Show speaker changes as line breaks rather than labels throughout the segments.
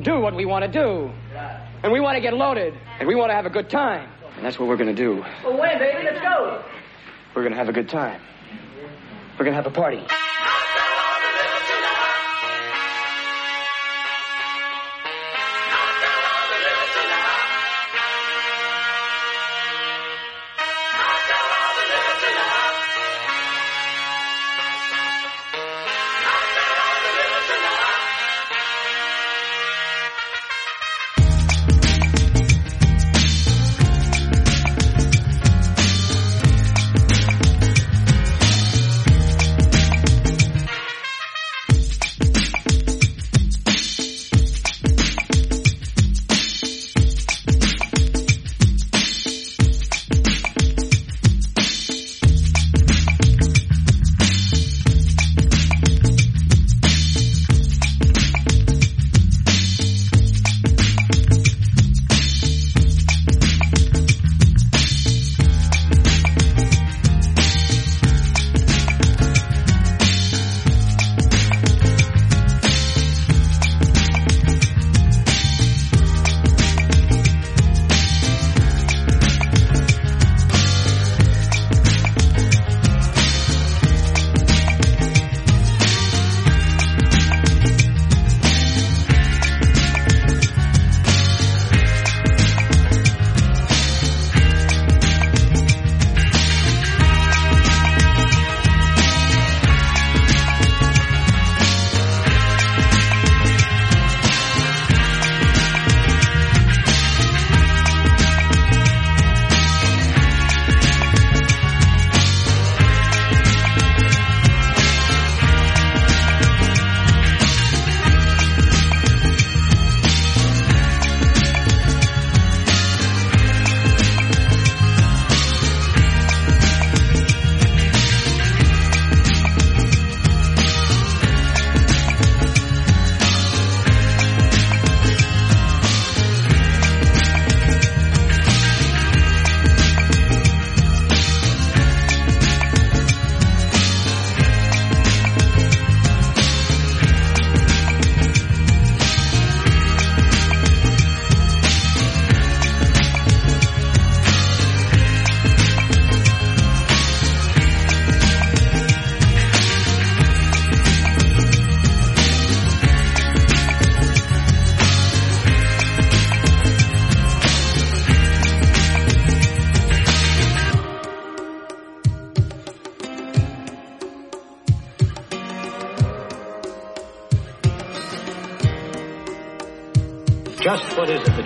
to,
to do what we want to do. And we want to get loaded. And we want to have a good time. And that's what we're going to do.
Well, when, baby? Let's go.
We're going to have a good time. We're going to have a party.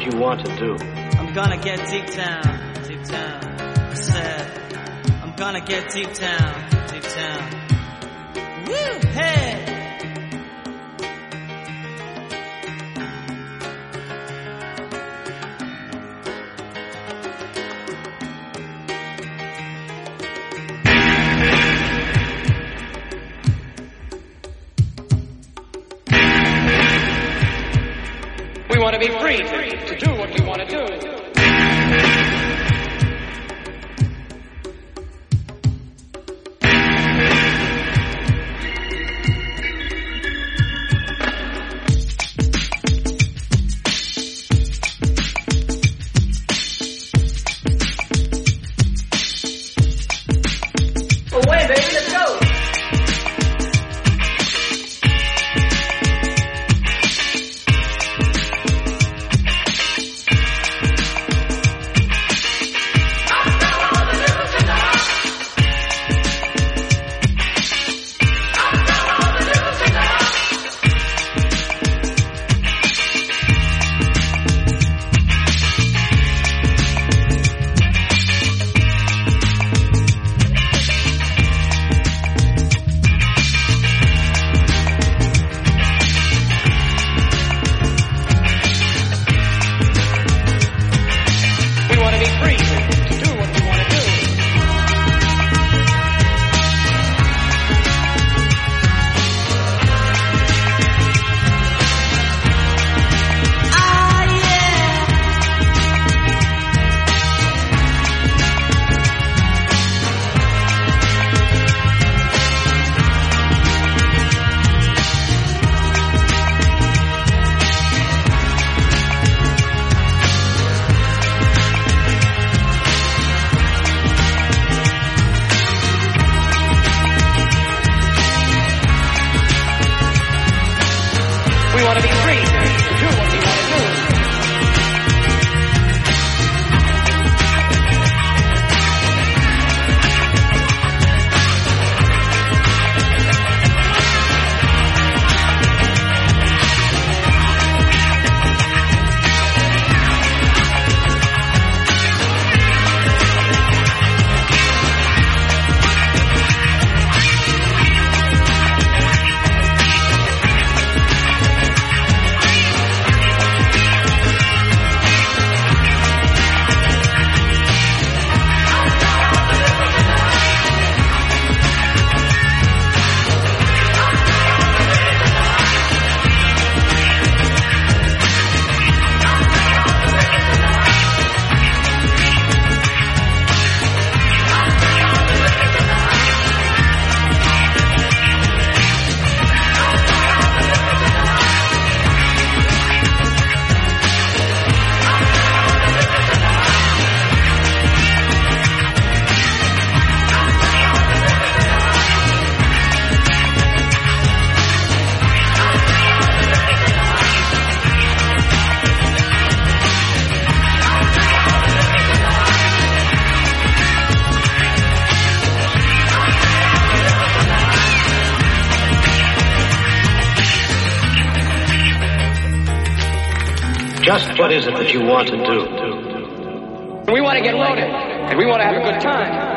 You want to do?
I'm gonna get deep down, deep down. I said, I'm gonna get deep down, deep down.
Just what is it that you want to do?
We want to get loaded, and we want to have a good time.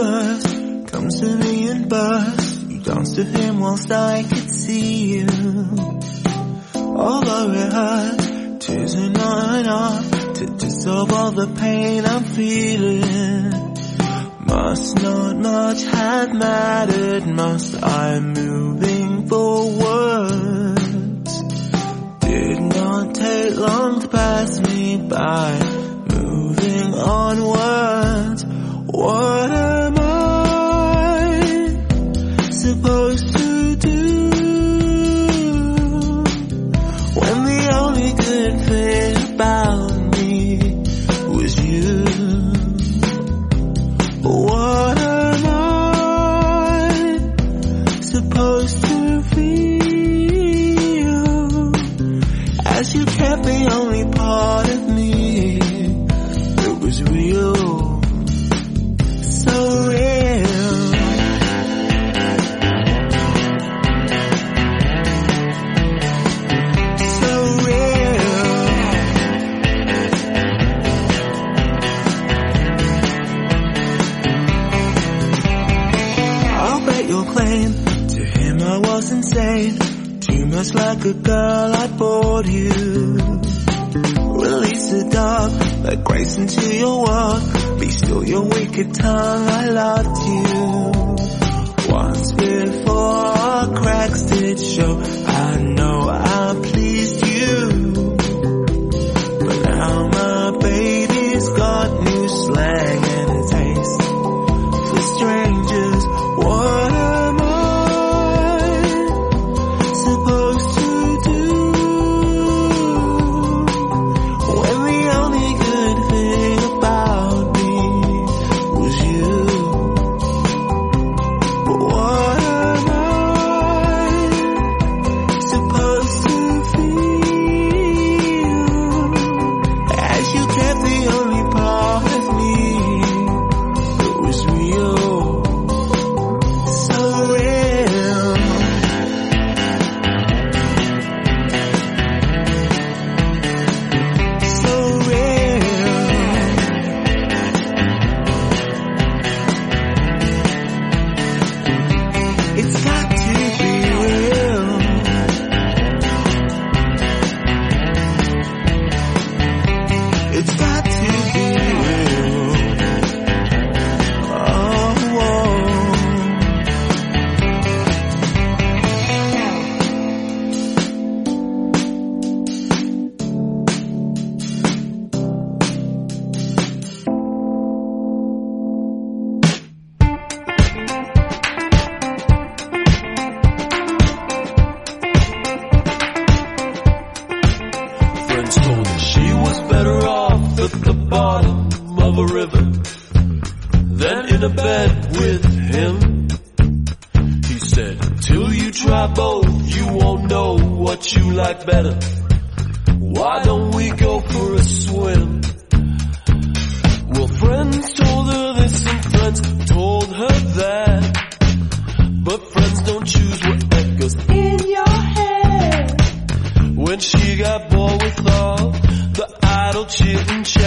birth comes to me and bursts. You danced with him whilst I could see you. Although it hurt, tears are not enough to dissolve all the pain I'm feeling. Must not much have mattered, must I'm moving forwards. Did not take long to pass me by, moving onwards. What like a girl I bought you. Release the dark, let grace into your world. Be still your wicked tongue, I loved you. Once before, cracks did show got bored with all the idle chit and chat.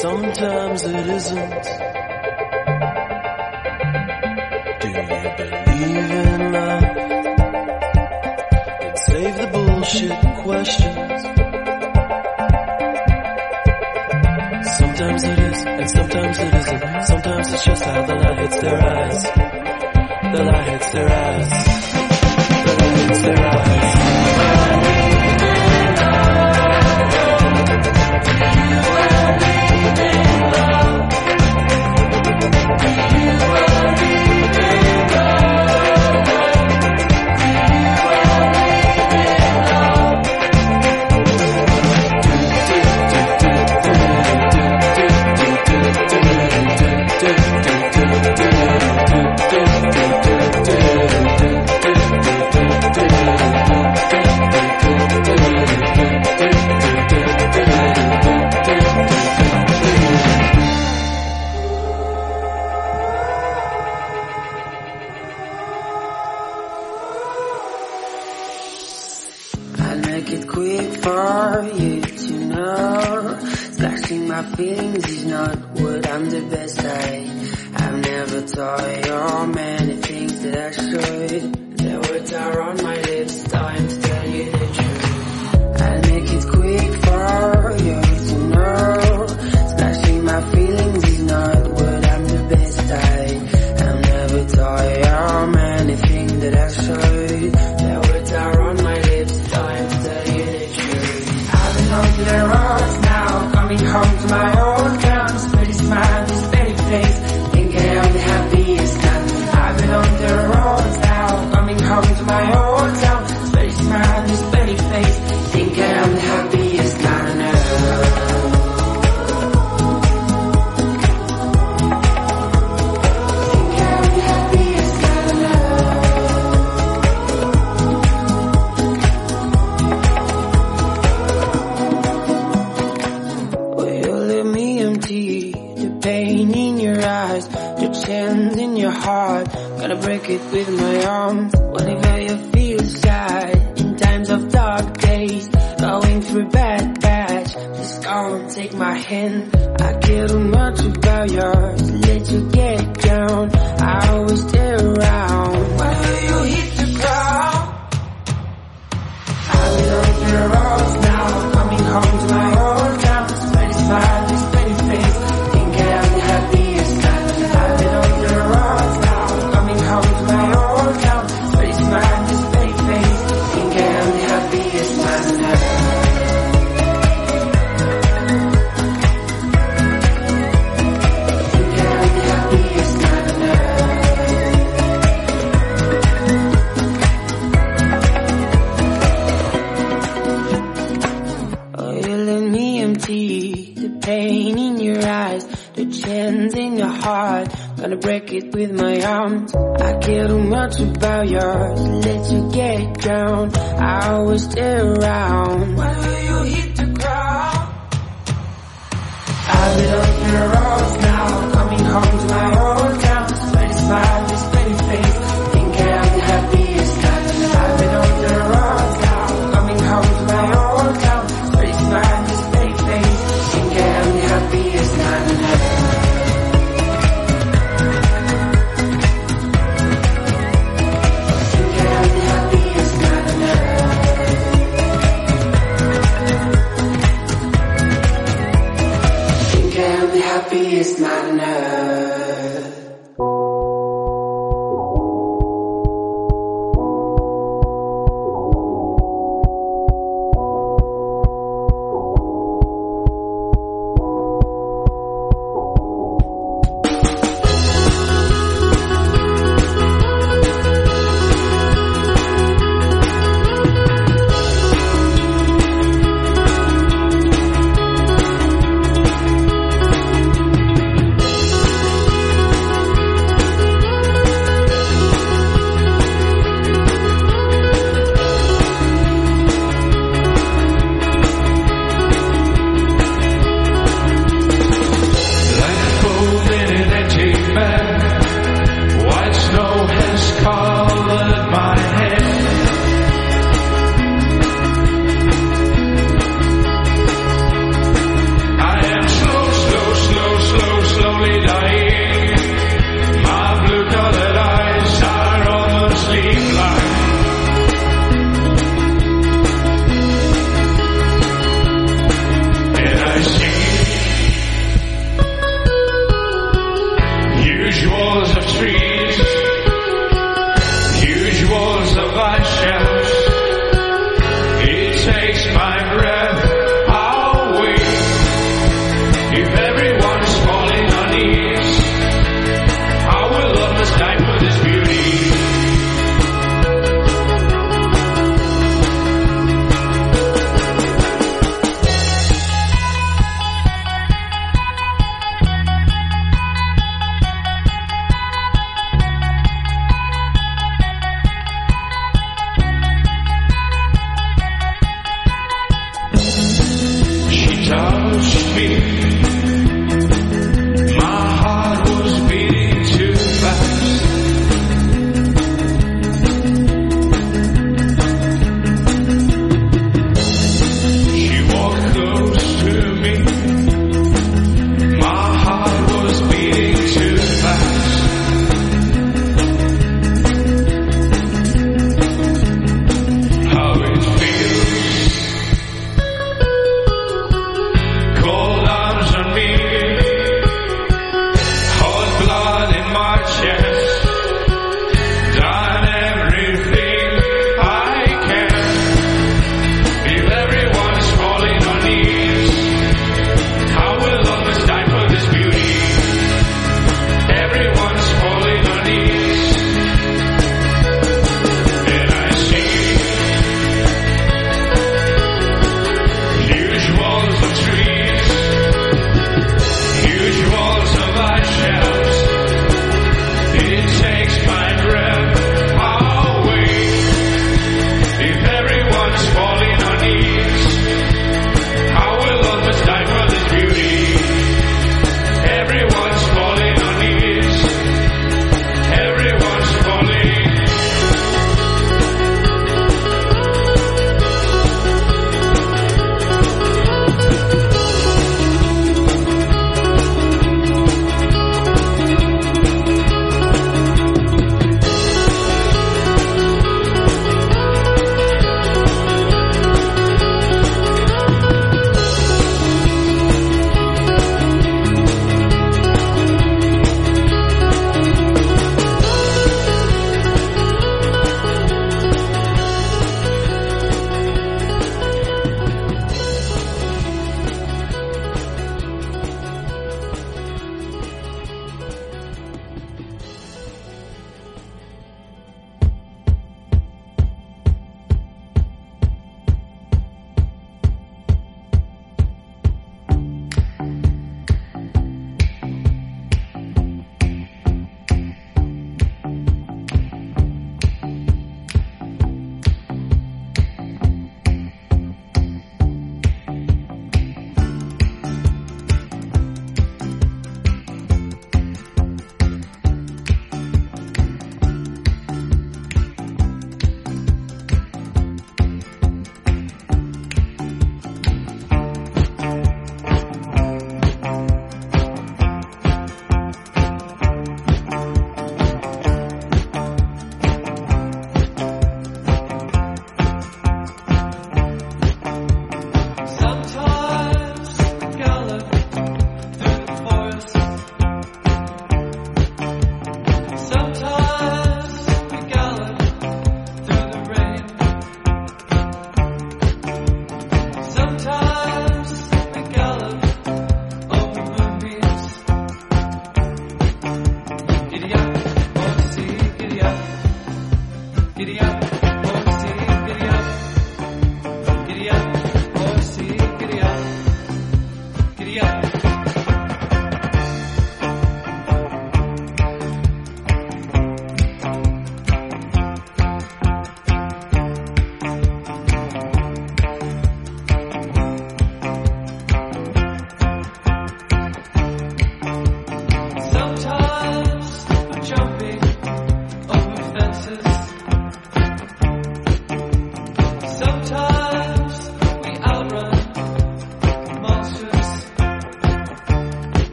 Sometimes it isn't. Do you believe in love? Then save the bullshit questions. Sometimes it is, and sometimes it isn't. Sometimes it's just how the light hits their eyes. The light hits their eyes. The
light hits their eyes. ya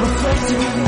Thank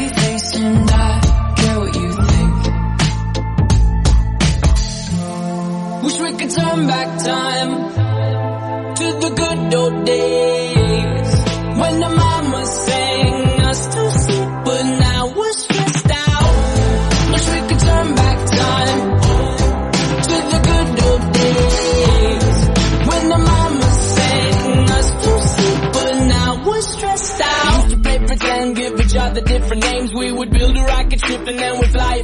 turn back time to the good old days when the mama sang us to sleep, but now we're stressed out. Wish we could turn back time to the good old days when the mama sang us to sleep, but now we're stressed out. Used to play pretend, give each other different names. We would build a rocket ship and then we'd fly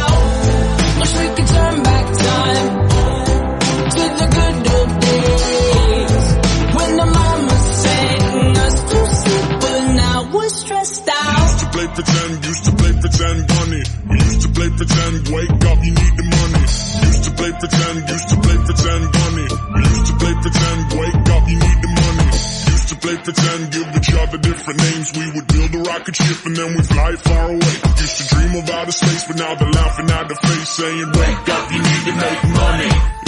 To
play pretend, give each other different names. We would build a rocket ship and then we'd fly far away. Used to dream of outer space, but now they're laughing at the face, saying, wake up, you need to make money.